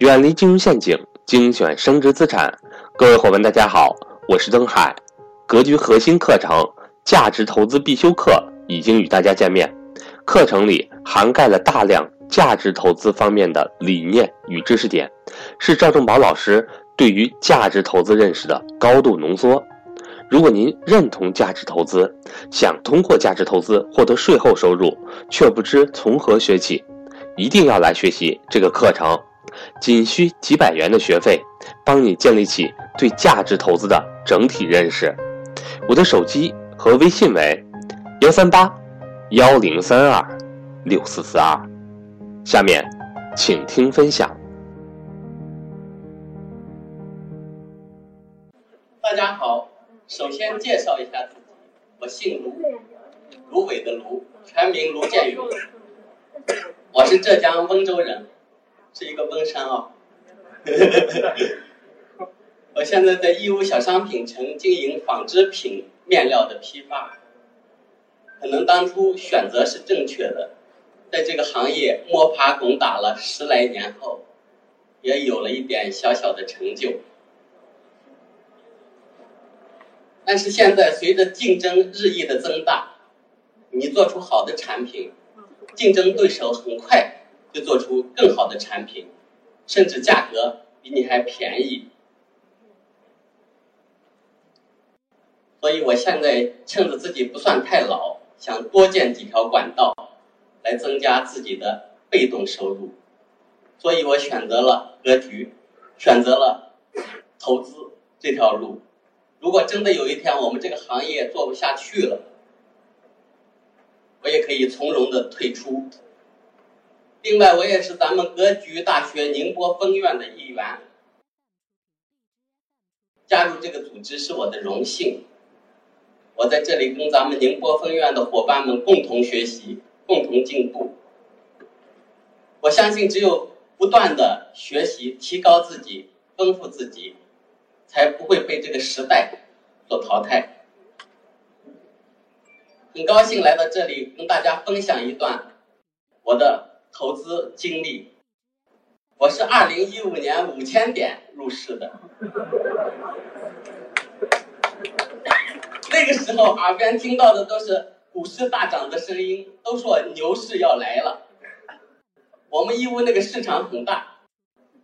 远离金融陷阱，精选升值资产。各位伙伴，大家好，我是登海。格局核心课程《价值投资必修课》已经与大家见面。课程里涵盖了大量价值投资方面的理念与知识点，是赵正宝老师对于价值投资认识的高度浓缩。如果您认同价值投资，想通过价值投资获得税后收入，却不知从何学起，一定要来学习这个课程。仅需几百元的学费，帮你建立起对价值投资的整体认识。我的手机和微信为幺三八幺零三二六四四二。下面，请听分享。大家好。首先介绍一下自己，我姓卢，芦苇的芦，全名卢建勇，我是浙江温州人，是一个温山啊。我现在在义乌小商品城经营纺织品面料的批发，可能当初选择是正确的，在这个行业摸爬滚打了十来年后，也有了一点小小的成就。但是现在随着竞争日益的增大，你做出好的产品，竞争对手很快就做出更好的产品，甚至价格比你还便宜。所以我现在趁着自己不算太老，想多建几条管道，来增加自己的被动收入。所以我选择了格局，选择了投资这条路。如果真的有一天我们这个行业做不下去了，我也可以从容的退出。另外，我也是咱们格局大学宁波分院的一员，加入这个组织是我的荣幸。我在这里跟咱们宁波分院的伙伴们共同学习，共同进步。我相信，只有不断的学习，提高自己，丰富自己。才不会被这个时代所淘汰。很高兴来到这里，跟大家分享一段我的投资经历。我是二零一五年五千点入市的，那个时候耳边听到的都是股市大涨的声音，都说牛市要来了。我们义乌那个市场很大。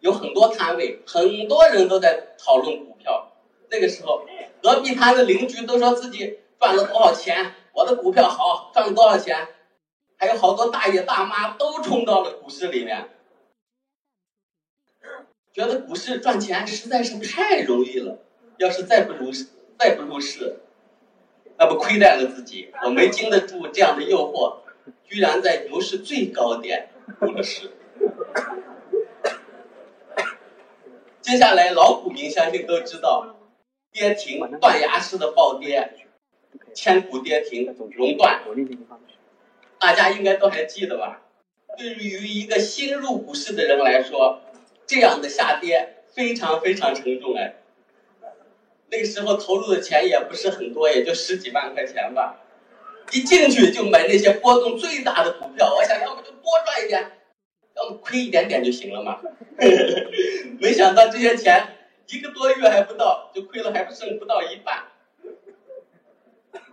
有很多摊位，很多人都在讨论股票。那个时候，隔壁摊的邻居都说自己赚了多少钱，我的股票好，赚了多少钱。还有好多大爷大妈都冲到了股市里面，觉得股市赚钱实在是太容易了。要是再不入市，再不入市，那不亏待了自己。我没经得住这样的诱惑，居然在牛市最高点入了市。接下来，老股民相信都知道，跌停、断崖式的暴跌，千股跌停、熔断，大家应该都还记得吧？对于一个新入股市的人来说，这样的下跌非常非常沉重哎。那个时候投入的钱也不是很多，也就十几万块钱吧，一进去就买那些波动最大的股票，我想要不就多赚一点。要么亏一点点就行了嘛，没想到这些钱一个多月还不到就亏了，还不剩不到一半。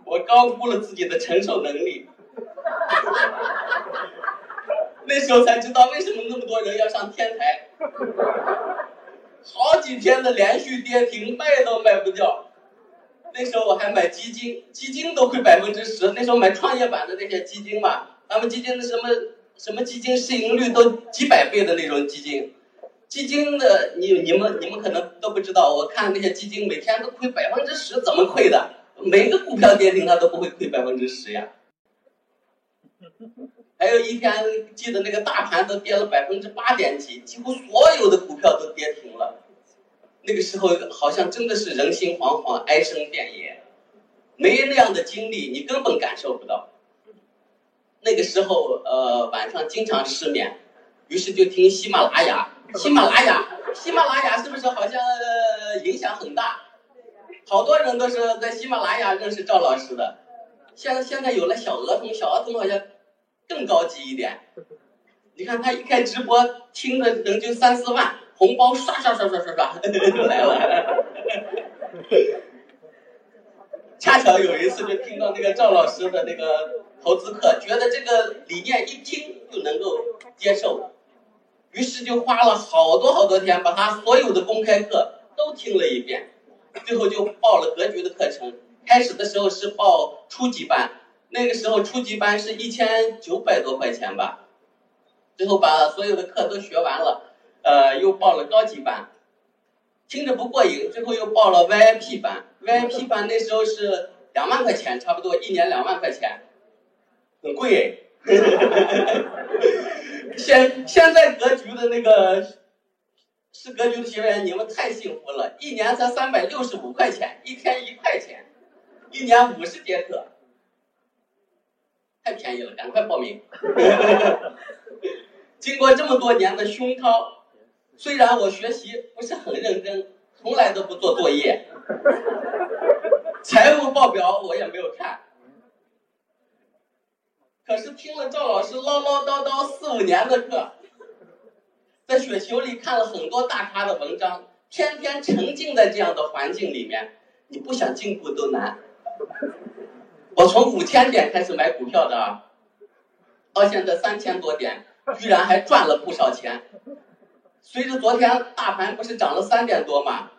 我高估了自己的承受能力，那时候才知道为什么那么多人要上天台，好几天的连续跌停，卖都卖不掉。那时候我还买基金，基金都亏百分之十。那时候买创业板的那些基金嘛，他们基金的什么？什么基金市盈率都几百倍的那种基金，基金的你你们你们可能都不知道，我看那些基金每天都亏百分之十，怎么亏的？每个股票跌停，它都不会亏百分之十呀。还有一天，记得那个大盘都跌了百分之八点几，几乎所有的股票都跌停了。那个时候好像真的是人心惶惶，哀声遍野，没那样的经历，你根本感受不到。那个时候，呃，晚上经常失眠，于是就听喜马拉雅。喜马拉雅，喜马拉雅是不是好像影响很大？好多人都是在喜马拉雅认识赵老师的。现现在有了小儿童，小儿童好像更高级一点。你看他一开直播，听的人就三四万，红包刷刷刷刷刷刷就 来了。恰巧有一次就听到那个赵老师的那个投资课，觉得这个理念一听就能够接受，于是就花了好多好多天，把他所有的公开课都听了一遍，最后就报了格局的课程。开始的时候是报初级班，那个时候初级班是一千九百多块钱吧，最后把所有的课都学完了，呃，又报了高级班。听着不过瘾，最后又报了 VIP 班。VIP 班那时候是两万块钱，差不多一年两万块钱，很贵。现现在格局的那个是格局的学员，你们太幸福了，一年才三百六十五块钱，一天一块钱，一年五十节课，太便宜了，赶快报名。经过这么多年的熏陶。虽然我学习不是很认真，从来都不做作业，财务报表我也没有看，可是听了赵老师唠唠叨叨四五年的课，在雪球里看了很多大咖的文章，天天沉浸在这样的环境里面，你不想进步都难。我从五千点开始买股票的，到现在三千多点，居然还赚了不少钱。随着昨天大盘不是涨了三点多吗？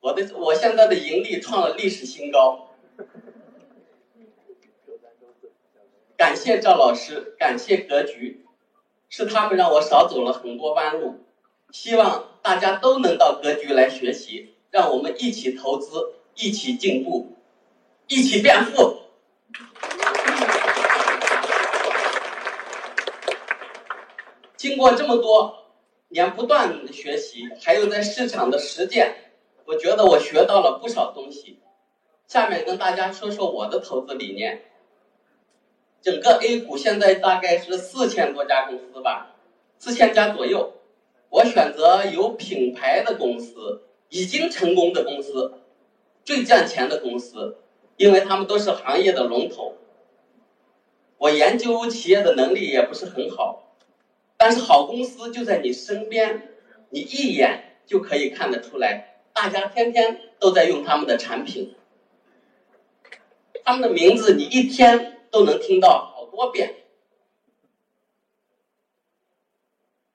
我的我现在的盈利创了历史新高。感谢赵老师，感谢格局，是他们让我少走了很多弯路。希望大家都能到格局来学习，让我们一起投资，一起进步，一起变富。经过这么多。年不断的学习，还有在市场的实践，我觉得我学到了不少东西。下面跟大家说说我的投资理念。整个 A 股现在大概是四千多家公司吧，四千家左右。我选择有品牌的公司，已经成功的公司，最赚钱的公司，因为他们都是行业的龙头。我研究企业的能力也不是很好。但是好公司就在你身边，你一眼就可以看得出来。大家天天都在用他们的产品，他们的名字你一天都能听到好多遍。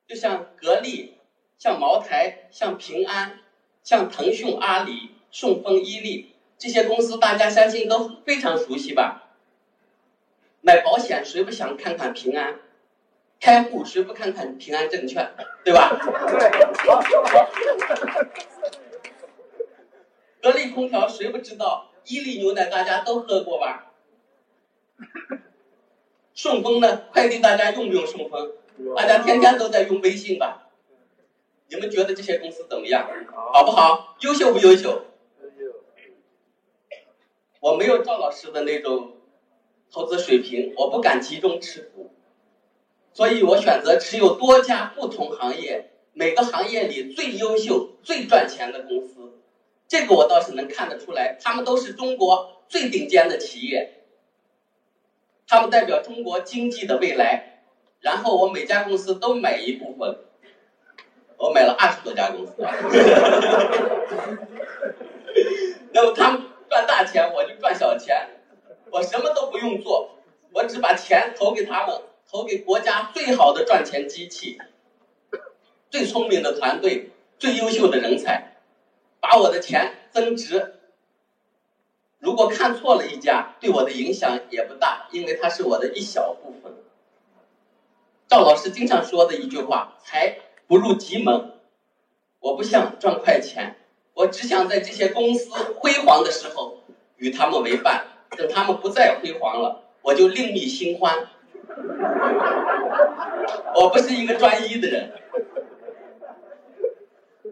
就像格力、像茅台、像平安、像腾讯、阿里、顺丰、伊利这些公司，大家相信都非常熟悉吧？买保险谁不想看看平安？开户谁不看看平安证券，对吧？格力空调谁不知道？伊利牛奶大家都喝过吧？顺丰呢？快递大家用不用顺丰？大家天天都在用微信吧？你们觉得这些公司怎么样？好不好？优秀不优秀？我没有赵老师的那种投资水平，我不敢集中持股。所以我选择持有多家不同行业，每个行业里最优秀、最赚钱的公司，这个我倒是能看得出来，他们都是中国最顶尖的企业，他们代表中国经济的未来。然后我每家公司都买一部分，我买了二十多家公司，那么他们赚大钱，我就赚小钱，我什么都不用做，我只把钱投给他们。投给国家最好的赚钱机器，最聪明的团队，最优秀的人才，把我的钱增值。如果看错了一家，对我的影响也不大，因为它是我的一小部分。赵老师经常说的一句话：“财不入急门。”我不想赚快钱，我只想在这些公司辉煌的时候与他们为伴，等他们不再辉煌了，我就另觅新欢。我不是一个专一的人。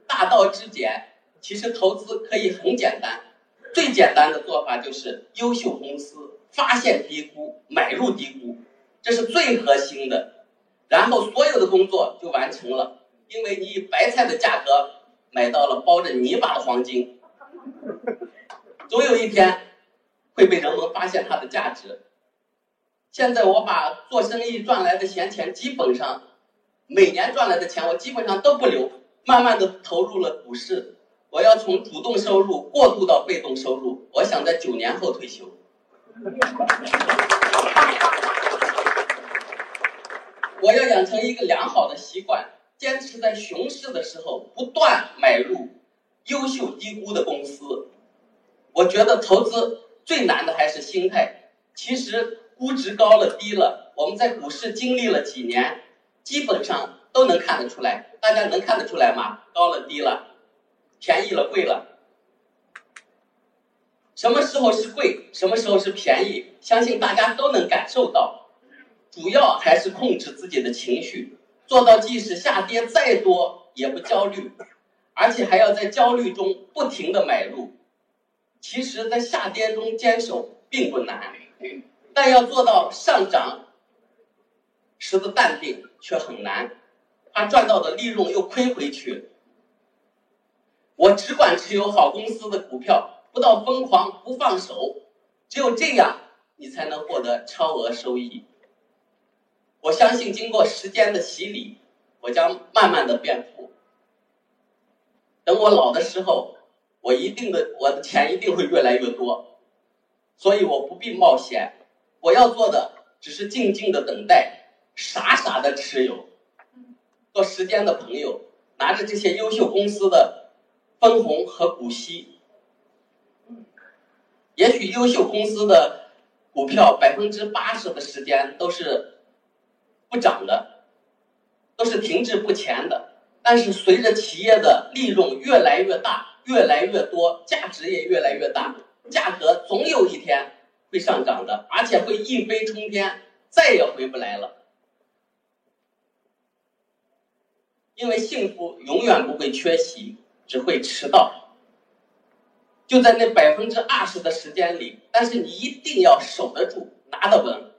大道至简，其实投资可以很简单。最简单的做法就是优秀公司发现低估，买入低估，这是最核心的。然后所有的工作就完成了，因为你以白菜的价格买到了包着泥巴的黄金，总有一天会被人们发现它的价值。现在我把做生意赚来的闲钱，基本上每年赚来的钱，我基本上都不留，慢慢的投入了股市，我要从主动收入过渡到被动收入，我想在九年后退休。我要养成一个良好的习惯，坚持在熊市的时候不断买入优秀低估的公司。我觉得投资最难的还是心态。其实估值高了低了，我们在股市经历了几年，基本上都能看得出来。大家能看得出来吗？高了低了，便宜了贵了。什么时候是贵？什么时候是便宜？相信大家都能感受到。主要还是控制自己的情绪，做到即使下跌再多也不焦虑，而且还要在焦虑中不停的买入。其实，在下跌中坚守并不难，但要做到上涨时的淡定却很难，怕赚到的利润又亏回去。我只管持有好公司的股票，不到疯狂不放手，只有这样，你才能获得超额收益。我相信，经过时间的洗礼，我将慢慢的变富。等我老的时候，我一定的我的钱一定会越来越多，所以我不必冒险。我要做的只是静静的等待，傻傻的持有，做时间的朋友，拿着这些优秀公司的分红和股息。也许优秀公司的股票百分之八十的时间都是。不涨的，都是停滞不前的。但是随着企业的利润越来越大、越来越多，价值也越来越大，价格总有一天会上涨的，而且会一飞冲天，再也回不来了。因为幸福永远不会缺席，只会迟到。就在那百分之二十的时间里，但是你一定要守得住，拿得稳。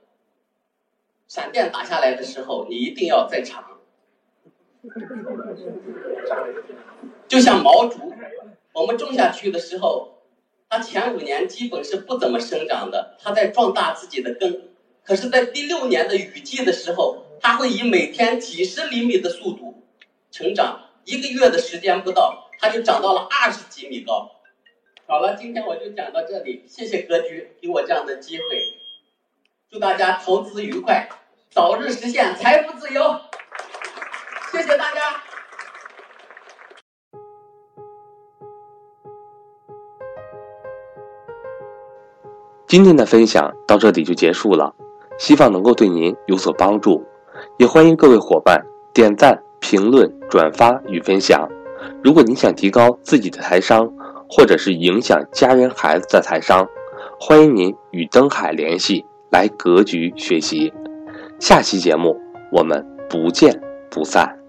闪电打下来的时候，你一定要在场。就像毛竹，我们种下去的时候，它前五年基本是不怎么生长的，它在壮大自己的根。可是，在第六年的雨季的时候，它会以每天几十厘米的速度成长，一个月的时间不到，它就长到了二十几米高。好了，今天我就讲到这里，谢谢格局给我这样的机会。祝大家投资愉快，早日实现财富自由。谢谢大家。今天的分享到这里就结束了，希望能够对您有所帮助，也欢迎各位伙伴点赞、评论、转发与分享。如果您想提高自己的财商，或者是影响家人孩子的财商，欢迎您与登海联系。来格局学习，下期节目我们不见不散。